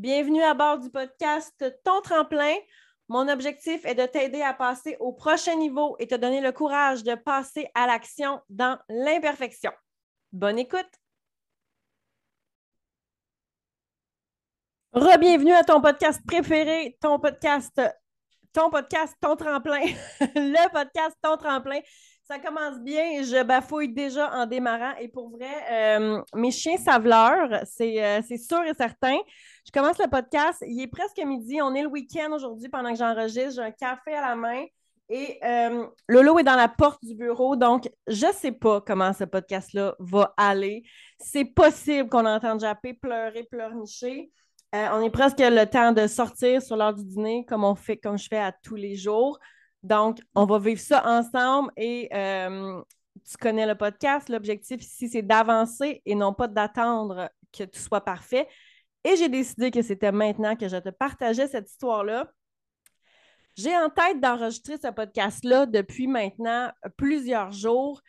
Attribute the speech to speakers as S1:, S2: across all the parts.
S1: Bienvenue à bord du podcast Ton tremplin. Mon objectif est de t'aider à passer au prochain niveau et te donner le courage de passer à l'action dans l'imperfection. Bonne écoute. Rebienvenue à ton podcast préféré, ton podcast, ton podcast, ton tremplin, le podcast, ton tremplin. Ça commence bien, je bafouille déjà en démarrant et pour vrai, euh, mes chiens savent l'heure, euh, c'est sûr et certain. Je commence le podcast, il est presque midi, on est le week-end aujourd'hui pendant que j'enregistre, j'ai un café à la main et euh, Lolo est dans la porte du bureau, donc je ne sais pas comment ce podcast-là va aller. C'est possible qu'on entende Jappé pleurer, pleurnicher. on est presque le temps de sortir sur l'heure du dîner comme on fait, comme je fais à tous les jours. Donc, on va vivre ça ensemble et euh, tu connais le podcast. L'objectif ici, c'est d'avancer et non pas d'attendre que tout soit parfait. Et j'ai décidé que c'était maintenant que je te partageais cette histoire-là. J'ai en tête d'enregistrer ce podcast-là depuis maintenant plusieurs jours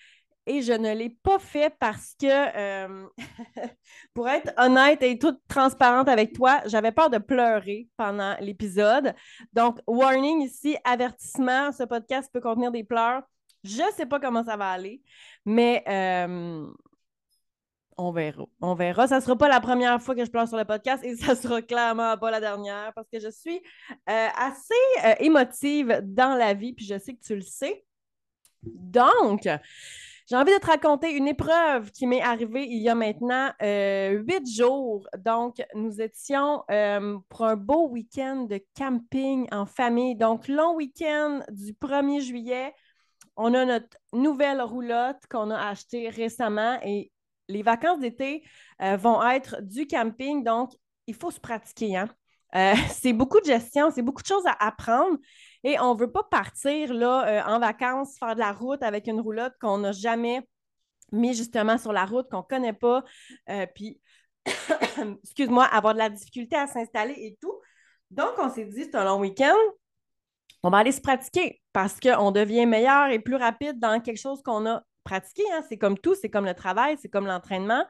S1: et je ne l'ai pas fait parce que, euh, pour être honnête et toute transparente avec toi, j'avais peur de pleurer pendant l'épisode. Donc, warning ici, avertissement, ce podcast peut contenir des pleurs. Je ne sais pas comment ça va aller, mais euh, on verra. On verra. Ça ne sera pas la première fois que je pleure sur le podcast et ça ne sera clairement pas la dernière parce que je suis euh, assez émotive dans la vie, puis je sais que tu le sais. Donc, j'ai envie de te raconter une épreuve qui m'est arrivée il y a maintenant euh, huit jours. Donc, nous étions euh, pour un beau week-end de camping en famille. Donc, long week-end du 1er juillet. On a notre nouvelle roulotte qu'on a achetée récemment et les vacances d'été euh, vont être du camping. Donc, il faut se pratiquer. Hein? c'est beaucoup de gestion, c'est beaucoup de choses à apprendre. Et on ne veut pas partir euh, en vacances, faire de la route avec une roulotte qu'on n'a jamais mis justement sur la route, qu'on ne connaît pas. Euh, puis, excuse-moi, avoir de la difficulté à s'installer et tout. Donc, on s'est dit, c'est un long week-end. On va aller se pratiquer parce qu'on devient meilleur et plus rapide dans quelque chose qu'on a pratiqué. Hein. C'est comme tout, c'est comme le travail, c'est comme l'entraînement.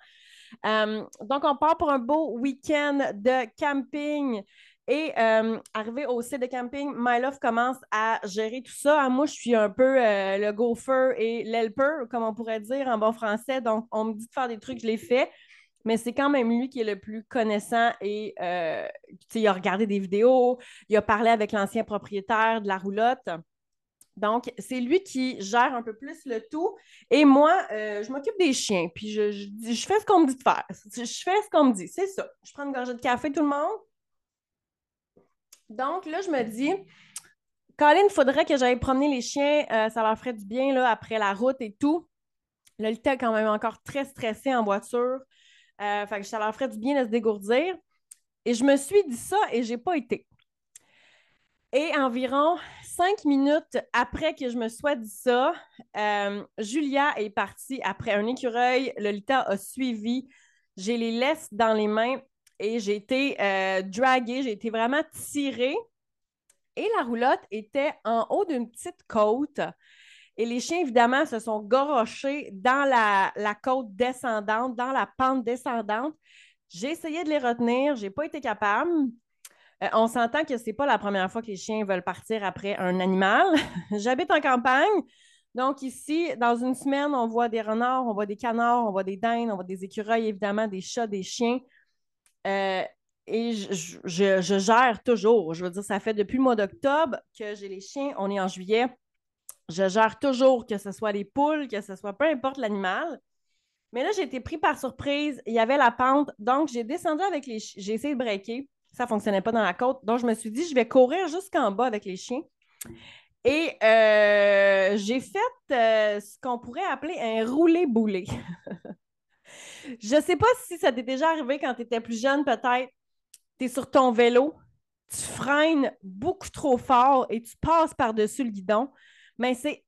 S1: Euh, donc, on part pour un beau week-end de camping et euh, arrivé au site de camping, My Love commence à gérer tout ça. Moi, je suis un peu euh, le gopher et l'helper, comme on pourrait dire en bon français. Donc, on me dit de faire des trucs, je les fais. Mais c'est quand même lui qui est le plus connaissant et il a regardé des vidéos, il a parlé avec l'ancien propriétaire de la roulotte. Donc, c'est lui qui gère un peu plus le tout. Et moi, je m'occupe des chiens. Puis, je, je, fais ce qu'on me dit de faire. Je fais ce qu'on me dit. C'est ça. Je prends une gorgée de café, tout le monde. Donc là, je me dis, Colin, il faudrait que j'aille promener les chiens. Euh, ça leur ferait du bien là, après la route et tout. Le est quand même encore très stressé en voiture. Euh, que ça leur ferait du bien de se dégourdir. Et je me suis dit ça et j'ai pas été. Et environ cinq minutes après que je me sois dit ça, euh, Julia est partie après un écureuil. Lolita a suivi. J'ai les laisse dans les mains et j'ai été euh, draguée, j'ai été vraiment tirée. Et la roulotte était en haut d'une petite côte. Et les chiens, évidemment, se sont gorochés dans la, côte descendante, dans la pente descendante. J'ai essayé de les retenir, je n'ai pas été capable. Euh, on s'entend que ce n'est pas la première fois que les chiens veulent partir après un animal. J'habite en campagne. Donc, ici, dans une semaine, on voit des renards, on voit des canards, on voit des dindes, on voit des écureuils, évidemment, des chats, des chiens. Euh, et je, gère toujours. Je veux dire, ça fait depuis le mois d'octobre que j'ai les chiens. On est en juillet. Je gère toujours, que ce soit les poules, que ce soit peu importe l'animal. Mais là, j'ai été pris par surprise. Il y avait la pente. Donc, j'ai descendu avec les chiens. J'ai essayé de breaker. Ça ne fonctionnait pas dans la côte. Donc, je me suis dit, je vais courir jusqu'en bas avec les chiens. Et euh, j'ai fait euh, ce qu'on pourrait appeler un roulé-boulé. Je ne sais pas si ça t'est déjà arrivé quand tu étais plus jeune, peut-être. Tu es sur ton vélo, tu freines beaucoup trop fort et tu passes par-dessus le guidon. Mais c'est,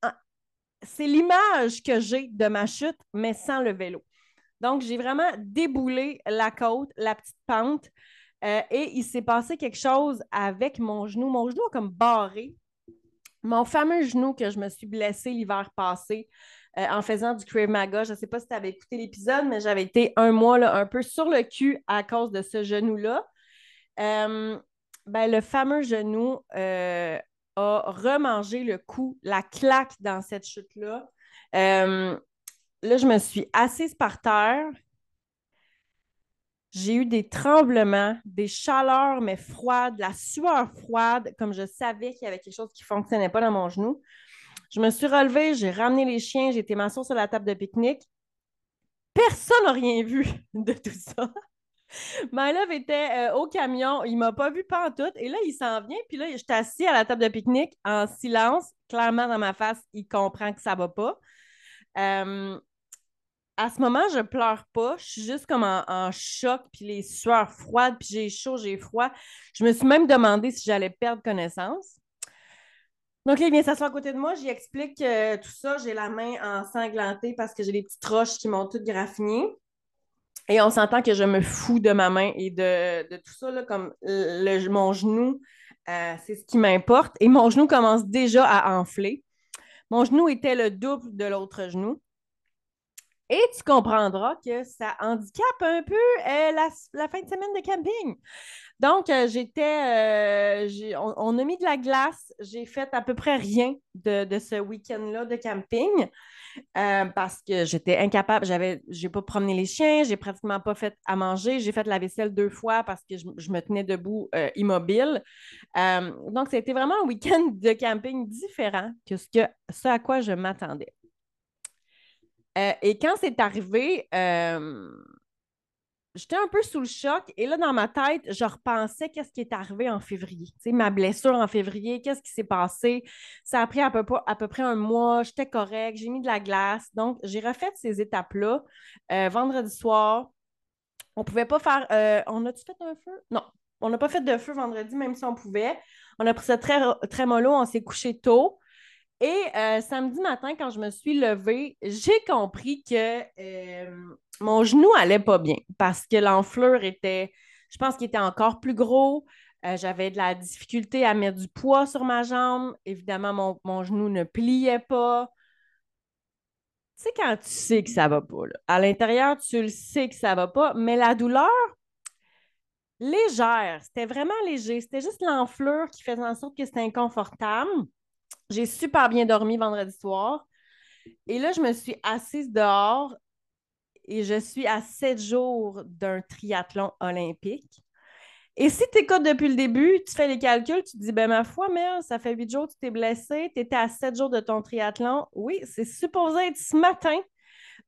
S1: c'est l'image que j'ai de ma chute, mais sans le vélo. Donc, j'ai vraiment déboulé la côte, la petite pente, euh, et il s'est passé quelque chose avec mon genou. Mon genou a comme barré. Mon fameux genou que je me suis blessé l'hiver passé. Euh, en faisant du Crave Maga. Je ne sais pas si tu avais écouté l'épisode, mais j'avais été un mois là, un peu sur le cul à cause de ce genou-là. Euh, ben, le fameux genou a remangé le coup, la claque dans cette chute-là. Là, je me suis assise par terre. J'ai eu des tremblements, des chaleurs, mais froides, la sueur froide, comme je savais qu'il y avait quelque chose qui ne fonctionnait pas dans mon genou. Je me suis relevée, j'ai ramené les chiens, j'ai été m'asseoir sur la table de pique-nique. Personne n'a rien vu de tout ça. My love était euh, au camion, il m'a pas vu tout. Et là, il s'en vient, puis là, j'étais assis à la table de pique-nique en silence. Clairement, dans ma face, il comprend que ça va pas. Euh, à ce moment, je pleure pas. Je suis juste comme en, choc, puis les sueurs froides, puis j'ai chaud, j'ai froid. Je me suis même demandé si j'allais perdre connaissance. Donc là, il vient s'asseoir à côté de moi, j'y explique euh, tout ça. J'ai la main ensanglantée parce que j'ai des petites roches qui m'ont toutes graffinées. Et on s'entend que je me fous de ma main et de, tout ça, comme mon genou, euh, c'est ce qui m'importe. Et mon genou commence déjà à enfler. Mon genou était le double de l'autre genou. Et tu comprendras que ça handicape un peu euh, la, fin de semaine de camping. Donc, euh, j'étais, on, a mis de la glace. J'ai fait à peu près rien de, ce week-end-là de camping. Euh, parce que j'étais incapable. J'avais, j'ai pas promené les chiens, j'ai pratiquement pas fait à manger. J'ai fait la vaisselle deux fois parce que je, me tenais debout euh, immobile. Euh, donc, c'était vraiment un week-end de camping différent que ce à quoi je m'attendais. Et quand c'est arrivé, j'étais un peu sous le choc. Et là, dans ma tête, je repensais qu'est-ce qui est arrivé en février. Tu sais, ma blessure en février, qu'est-ce qui s'est passé? Ça a pris à peu, près un mois. J'étais correct. J'ai mis de la glace. Donc, j'ai refait ces étapes-là. Euh, vendredi soir, on pouvait pas faire. Euh, on a-tu fait un feu? Non. On n'a pas fait de feu vendredi, même si on pouvait. On a pris ça très, très mollo. On s'est couché tôt. Et euh, samedi matin, quand je me suis levée, j'ai compris que euh, mon genou allait pas bien parce que l'enflure était, je pense qu'il était encore plus gros. Euh, j'avais de la difficulté à mettre du poids sur ma jambe. Évidemment, mon, genou ne pliait pas. Tu sais, quand tu sais que ça va pas, à l'intérieur, tu le sais que ça va pas, mais la douleur, légère, c'était vraiment léger. C'était juste l'enflure qui faisait en sorte que c'était inconfortable. J'ai super bien dormi vendredi soir. Et là, je me suis assise dehors et je suis à sept jours d'un triathlon olympique. Et si tu écoutes depuis le début, tu fais les calculs, tu te dis, ben ma foi, mais ça fait huit jours que tu t'es blessé, tu étais à sept jours de ton triathlon. Oui, c'est supposé être ce matin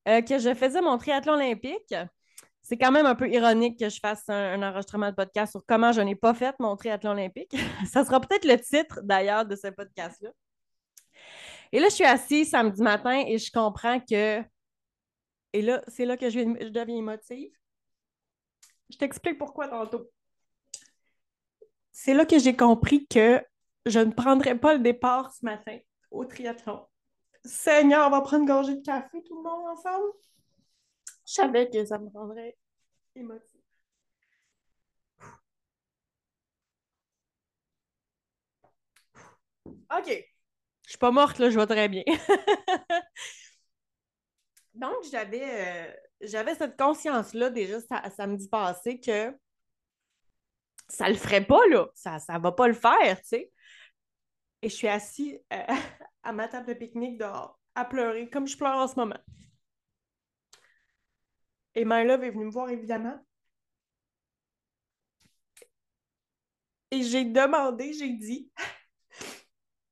S1: euh, que je faisais mon triathlon olympique. C'est quand même un peu ironique que je fasse un, enregistrement de podcast sur comment je n'ai pas fait mon triathlon olympique. ça sera peut-être le titre d'ailleurs de ce podcast-là. Et là, je suis assise samedi matin et je comprends que. Et là, c'est là que je, deviens émotive. Je t'explique pourquoi tantôt. C'est là que j'ai compris que je ne prendrais pas le départ ce matin au triathlon. Seigneur, on va prendre une gorgée de café tout le monde ensemble? Je savais que ça me rendrait émotive. OK. Je suis pas morte, là, je vais très bien. Donc, j'avais, euh, j'avais cette conscience-là déjà samedi passé que ça le ferait pas, là. Ça, ça va pas le faire, tu sais. Et je suis assise euh, à ma table de pique-nique dehors, à pleurer, comme je pleure en ce moment. Et My Love est venue me voir, évidemment. Et j'ai demandé, j'ai dit,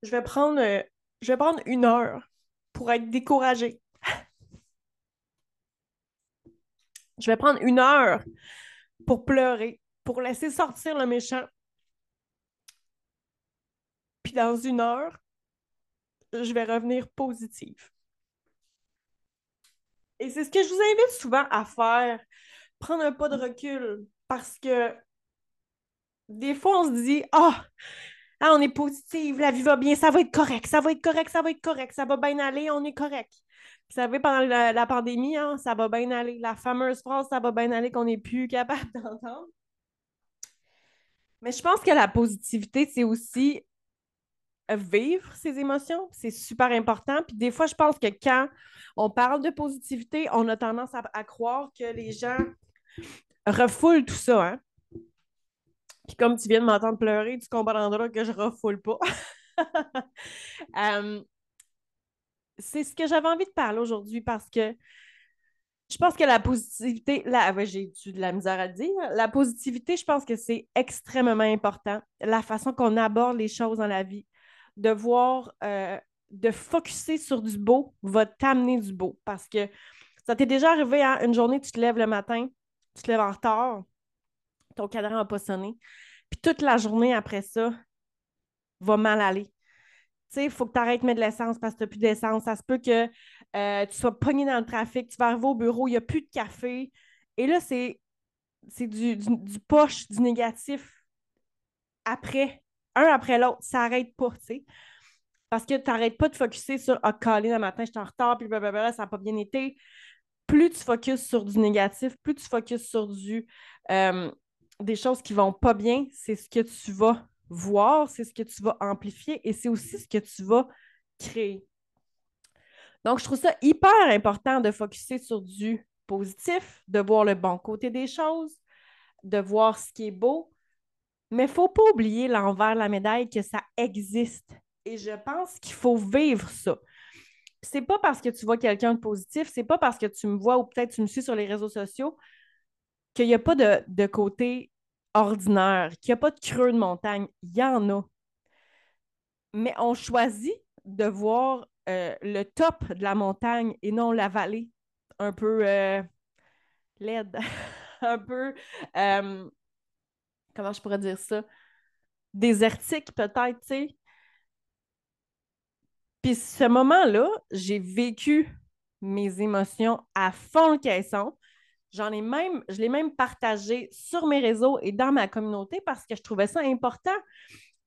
S1: je vais prendre, euh, je vais prendre une heure pour être découragée. je vais prendre une heure pour pleurer, pour laisser sortir le méchant. Puis dans une heure, je vais revenir positive. Et c'est ce que je vous invite souvent à faire, prendre un pas de recul, parce que des fois, on se dit, ah, ah, on est positive, la vie va bien, ça va être correct, ça va être correct, ça va être correct, ça va bien aller, on est correct. Vous savez, pendant la, pandémie, hein, ça va bien aller. La fameuse phrase, ça va bien aller qu'on n'est plus capable d'entendre. Mais je pense que la positivité, c'est aussi vivre ses émotions. C'est super important. Puis des fois, je pense que quand on parle de positivité, on a tendance à, croire que les gens refoulent tout ça. Hein? Puis comme tu viens de m'entendre pleurer, tu comprendras que je refoule pas. C'est ce que j'avais envie de parler aujourd'hui parce que je pense que la positivité, là, j'ai eu de la misère à le dire. La positivité, je pense que c'est extrêmement important. La façon qu'on aborde les choses dans la vie, de voir, euh, de focuser sur du beau va t'amener du beau. Parce que ça t'est déjà arrivé, hein, une journée, tu te lèves le matin, tu te lèves en retard, ton cadran n'a pas sonné. Puis toute la journée après ça va mal aller. Tu sais, il faut que tu arrêtes de mettre de l'essence parce que tu n'as plus d'essence. Ça se peut que euh, tu sois pogné dans le trafic, tu vas arriver au bureau, il n'y a plus de café. Et là, c'est, du, du, poche, du négatif après, un après l'autre. Ça n'arrête pas, tu sais. Parce que tu n'arrêtes pas de focuser sur Ah, calé le matin, je suis en retard, puis blablabla, ça n'a pas bien été. Plus tu focuses sur du négatif, plus tu focuses sur du euh, des choses qui vont pas bien, c'est ce que tu vas voir, c'est ce que tu vas amplifier et c'est aussi ce que tu vas créer. Donc, je trouve ça hyper important de focuser sur du positif, de voir le bon côté des choses, de voir ce qui est beau. Mais il ne faut pas oublier l'envers de la médaille que ça existe. Et je pense qu'il faut vivre ça. C'est pas parce que tu vois quelqu'un de positif, c'est pas parce que tu me vois ou peut-être tu me suis sur les réseaux sociaux qu'il n'y a pas de, de côté ordinaire, qu'il n'y a pas de creux de montagne. Il y en a. Mais on choisit de voir euh, le top de la montagne et non la vallée un peu euh, laide, un peu, euh, comment je pourrais dire ça, désertique peut-être, tu sais. Puis ce moment-là, j'ai vécu mes émotions à fond le caisson. J'en ai même, je l'ai même partagé sur mes réseaux et dans ma communauté parce que je trouvais ça important.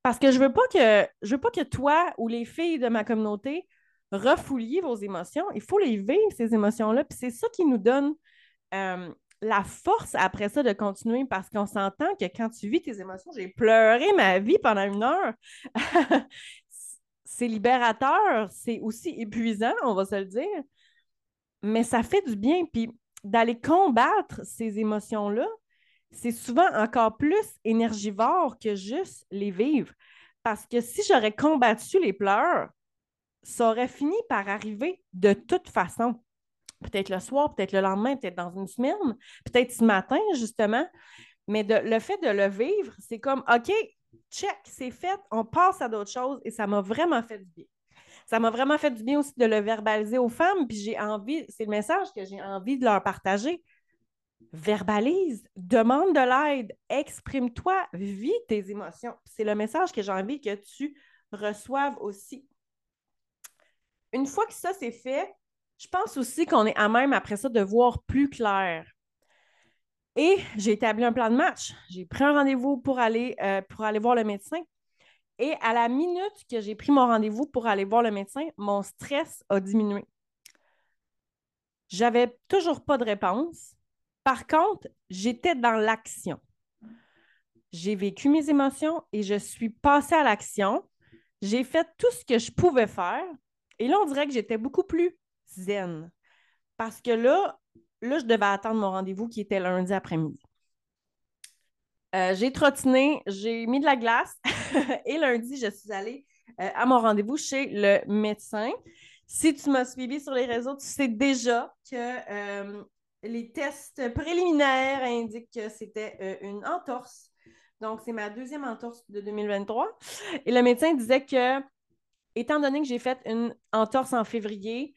S1: Parce que je veux pas que je veux pas que toi ou les filles de ma communauté refouliez vos émotions. Il faut les vivre, ces émotions-là. Puis c'est ça qui nous donne euh, la force après ça de continuer parce qu'on s'entend que quand tu vis tes émotions, j'ai pleuré ma vie pendant une heure. c'est libérateur, c'est aussi épuisant, on va se le dire. Mais ça fait du bien. Puis d'aller combattre ces émotions-là, c'est souvent encore plus énergivore que juste les vivre. Parce que si j'aurais combattu les pleurs, ça aurait fini par arriver de toute façon. Peut-être le soir, peut-être le lendemain, peut-être dans une semaine, peut-être ce matin, justement. Mais le fait de le vivre, c'est comme, OK, check, c'est fait, on passe à d'autres choses et ça m'a vraiment fait du bien ça m'a vraiment fait du bien aussi de le verbaliser aux femmes. Puis j'ai envie, c'est le message que j'ai envie de leur partager. Verbalise, demande de l'aide, exprime-toi, vis tes émotions. C'est le message que j'ai envie que tu reçoives aussi. Une fois que ça c'est fait, je pense aussi qu'on est à même après ça de voir plus clair. Et j'ai établi un plan de match. J'ai pris un rendez-vous pour aller, euh, pour aller voir le médecin. Et à la minute que j'ai pris mon rendez-vous pour aller voir le médecin, mon stress a diminué. J'avais toujours pas de réponse. Par contre, j'étais dans l'action. J'ai vécu mes émotions et je suis passée à l'action. J'ai fait tout ce que je pouvais faire. Et là, on dirait que j'étais beaucoup plus zen. Parce que là, là, je devais attendre mon rendez-vous qui était lundi après-midi. Euh, j'ai trottiné, j'ai mis de la glace et lundi, je suis allée euh, à mon rendez-vous chez le médecin. Si tu m'as suivi sur les réseaux, tu sais déjà que euh, les tests préliminaires indiquent que c'était une entorse. Donc, c'est ma deuxième entorse de 2023. Et le médecin disait que, étant donné que j'ai fait une entorse en février,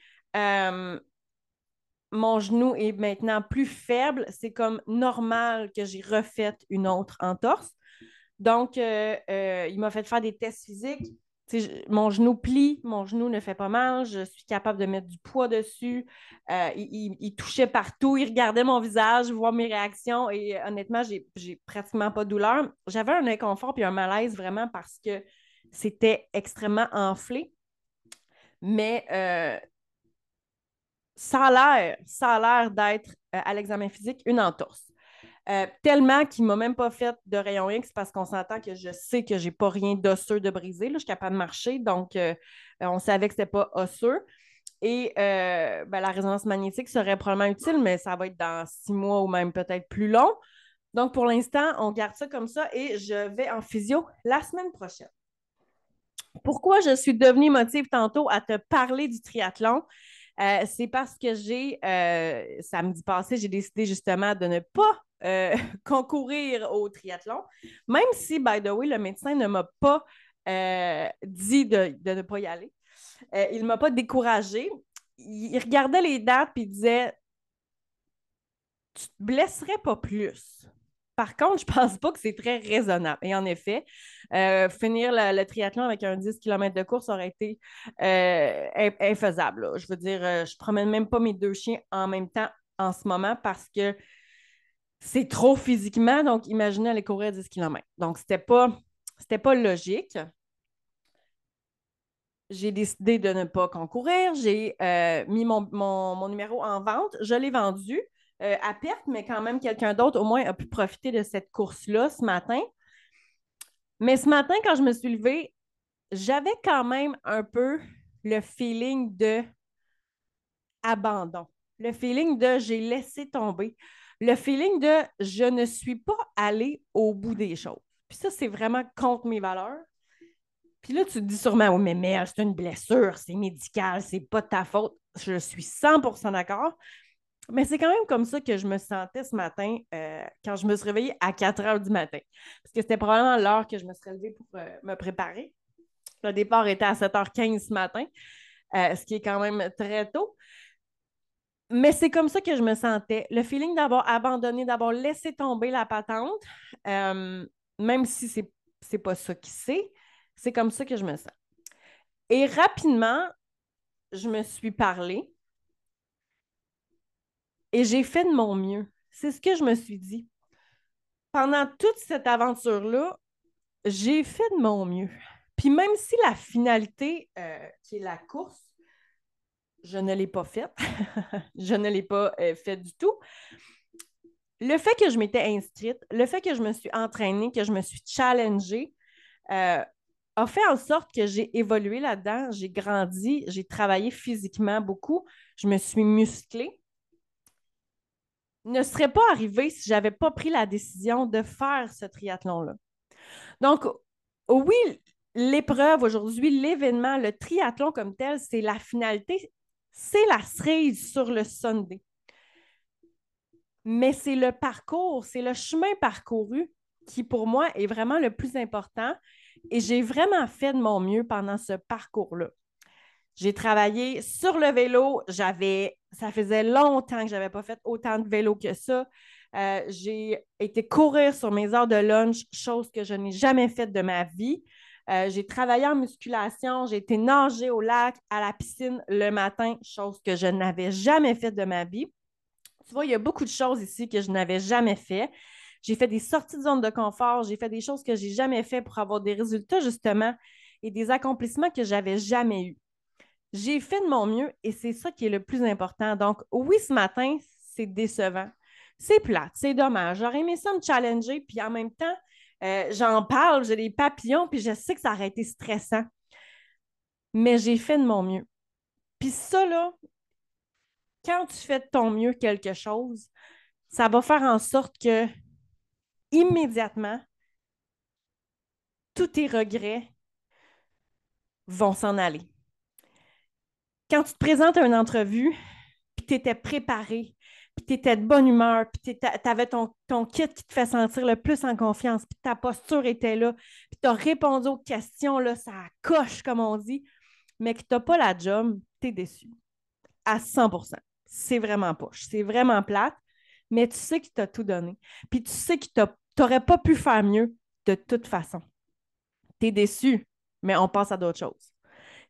S1: mon genou est maintenant plus faible, c'est comme normal que j'ai refait une autre entorse. Donc, euh, euh, il m'a fait faire des tests physiques. mon genou plie, mon genou ne fait pas mal, je suis capable de mettre du poids dessus. Euh, il, touchait partout, il regardait mon visage, voir mes réactions et honnêtement, j'ai pratiquement pas de douleur. J'avais un inconfort et un malaise vraiment parce que c'était extrêmement enflé. Mais ça a l'air, ça a l'air d'être euh, à l'examen physique une entorse. Euh, tellement qu'il ne m'a même pas fait de rayon X parce qu'on s'entend que je sais que je n'ai pas rien d'osseux de brisé. Là, je suis capable de marcher, donc euh, on savait que ce n'était pas osseux. Et ben, la résonance magnétique serait probablement utile, mais ça va être dans six mois ou même peut-être plus long. Donc, pour l'instant, on garde ça comme ça et je vais en physio la semaine prochaine. Pourquoi je suis devenue motive tantôt à te parler du triathlon? Euh, c'est parce que j'ai, euh, samedi passé, j'ai décidé justement de ne pas euh, concourir au triathlon, même si, by the way, le médecin ne m'a pas dit de, ne pas y aller. il ne m'a pas découragé. Il, regardait les dates et il disait Tu te blesserais pas plus. Par contre, je ne pense pas que c'est très raisonnable. Et en effet, euh, finir le, triathlon avec un 10 km de course aurait été euh, infaisable. Je veux dire, euh, je ne promène même pas mes deux chiens en même temps en ce moment parce que c'est trop physiquement. Donc, imaginez aller courir 10 km. Donc, ce n'était pas, pas logique. J'ai décidé de ne pas concourir. J'ai mis mon numéro en vente. Je l'ai vendu. Euh, à perte, mais quand même, quelqu'un d'autre au moins a pu profiter de cette course-là ce matin. Mais ce matin, quand je me suis levée, j'avais quand même un peu le feeling de abandon, le feeling de j'ai laissé tomber, le feeling de je ne suis pas allée au bout des choses. Puis ça, c'est vraiment contre mes valeurs. Puis là, tu te dis sûrement, oui, mais merde, c'est une blessure, c'est médical, c'est pas ta faute. Je suis 100% d'accord. Mais c'est quand même comme ça que je me sentais ce matin euh, quand je me suis réveillée à 4 heures du matin. Parce que c'était probablement l'heure que je me serais levée pour euh, me préparer. Le départ était à 7h15 ce matin, euh, ce qui est quand même très tôt. Mais c'est comme ça que je me sentais. Le feeling d'avoir abandonné, d'avoir laissé tomber la patente, même si c'est n'est pas ça qui c'est, c'est comme ça que je me sens. Et rapidement, je me suis parlé et j'ai fait de mon mieux. C'est ce que je me suis dit. Pendant toute cette aventure-là, j'ai fait de mon mieux. Puis même si la finalité, euh, qui est la course, je ne l'ai pas faite, je ne l'ai pas euh, faite du tout, le fait que je m'étais inscrite, le fait que je me suis entraînée, que je me suis challengée, euh, a fait en sorte que j'ai évolué là-dedans, j'ai grandi, j'ai travaillé physiquement beaucoup, je me suis musclée ne serait pas arrivé si je n'avais pas pris la décision de faire ce triathlon-là. Donc, oui, l'épreuve aujourd'hui, l'événement, le triathlon comme tel, c'est la finalité, c'est la cerise sur le Sunday. Mais c'est le parcours, c'est le chemin parcouru qui, pour moi, est vraiment le plus important. Et j'ai vraiment fait de mon mieux pendant ce parcours-là. J'ai travaillé sur le vélo. J'avais, ça faisait longtemps que je n'avais pas fait autant de vélo que ça. Euh, j'ai été courir sur mes heures de lunch, chose que je n'ai jamais faite de ma vie. Euh, j'ai travaillé en musculation, j'ai été nager au lac, à la piscine le matin, chose que je n'avais jamais faite de ma vie. Tu vois, il y a beaucoup de choses ici que je n'avais jamais fait. J'ai fait des sorties de zone de confort, j'ai fait des choses que je n'ai jamais fait pour avoir des résultats, justement, et des accomplissements que je n'avais jamais eus j'ai fait de mon mieux et c'est ça qui est le plus important. Donc, oui, ce matin, c'est décevant. C'est plate, c'est dommage. J'aurais aimé ça me challenger, puis en même temps, euh, j'en parle, j'ai des papillons, puis je sais que ça aurait été stressant. Mais j'ai fait de mon mieux. Puis ça, là, quand tu fais de ton mieux quelque chose, ça va faire en sorte que immédiatement, tous tes regrets vont s'en aller quand tu te présentes à une entrevue, puis tu étais préparé, puis tu étais de bonne humeur, puis tu avais ton, kit qui te fait sentir le plus en confiance, puis ta posture était là, puis tu as répondu aux questions, là, ça coche, comme on dit, mais que tu n'as pas la job, tu es déçu. À 100% C'est vraiment poche. C'est vraiment plate, mais tu sais qu'il t'a tout donné. Puis tu sais que tu n'aurais pas pu faire mieux de toute façon. Tu es déçu, mais on passe à d'autres choses.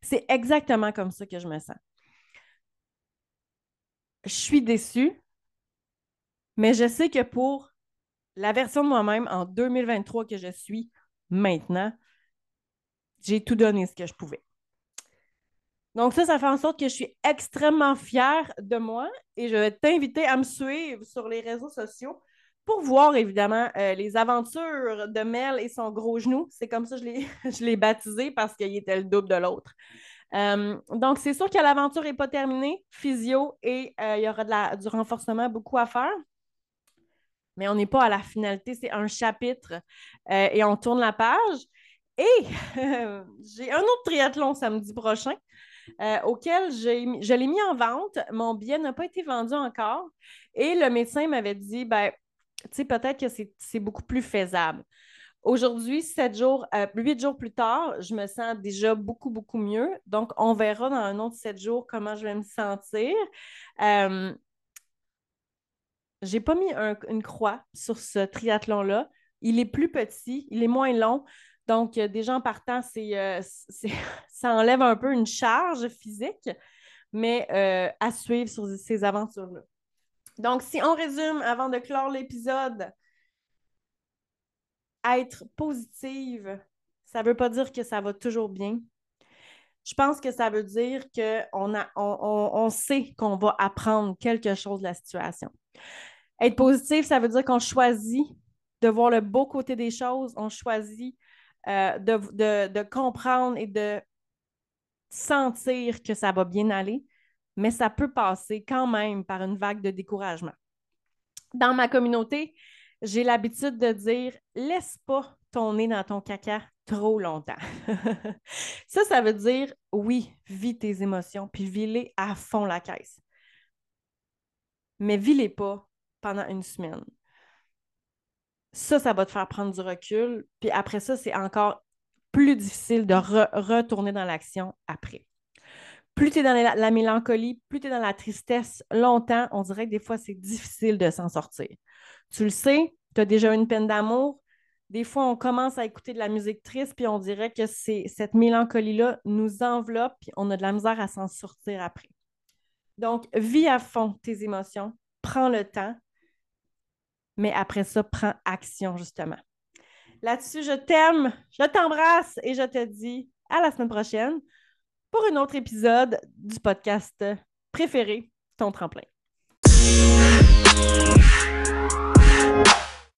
S1: C'est exactement comme ça que je me sens. Je suis déçue, mais je sais que pour la version de moi-même en 2023 que je suis maintenant, j'ai tout donné ce que je pouvais. Donc ça, ça fait en sorte que je suis extrêmement fière de moi et je vais t'inviter à me suivre sur les réseaux sociaux pour voir évidemment euh, les aventures de Mel et son gros genou. C'est comme ça que je l'ai baptisé parce qu'il était le double de l'autre. Euh, donc, c'est sûr que l'aventure n'est pas terminée. Physio et euh, il y aura du renforcement, beaucoup à faire. Mais on n'est pas à la finalité, c'est un chapitre et on tourne la page. Et j'ai un autre triathlon samedi prochain. Auquel je l'ai mis en vente. Mon billet n'a pas été vendu encore. Et le médecin m'avait dit, ben, tu sais, peut-être que c'est beaucoup plus faisable. Aujourd'hui, sept jours, euh, huit jours plus tard, je me sens déjà beaucoup, beaucoup mieux. Donc, on verra dans un autre sept jours comment je vais me sentir. Euh, j'ai pas mis une croix sur ce triathlon-là. Il est plus petit, il est moins long. Donc, euh, déjà en partant, euh, ça enlève un peu une charge physique, mais à suivre sur ces aventures-là. Donc, si on résume avant de clore l'épisode, être positive, ça ne veut pas dire que ça va toujours bien. Je pense que ça veut dire qu'on on sait qu'on va apprendre quelque chose de la situation. Être positif, ça veut dire qu'on choisit de voir le beau côté des choses, on choisit euh, de, comprendre et de sentir que ça va bien aller, mais ça peut passer quand même par une vague de découragement. Dans ma communauté, j'ai l'habitude de dire laisse pas ton nez dans ton caca trop longtemps. ça, ça veut dire oui, vis tes émotions, puis vis-les à fond la caisse. Mais vis-les pas pendant une semaine ça, ça va te faire prendre du recul. Puis après ça, c'est encore plus difficile de retourner dans l'action après. Plus tu es dans la, mélancolie, plus tu es dans la tristesse longtemps, on dirait que des fois, c'est difficile de s'en sortir. Tu le sais, tu as déjà une peine d'amour. Des fois, on commence à écouter de la musique triste, puis on dirait que cette mélancolie-là nous enveloppe, puis on a de la misère à s'en sortir après. Donc, vis à fond tes émotions, prends le temps, mais après ça, prends action, justement. Là-dessus, je t'aime, je t'embrasse et je te dis à la semaine prochaine pour un autre épisode du podcast préféré, Ton tremplin.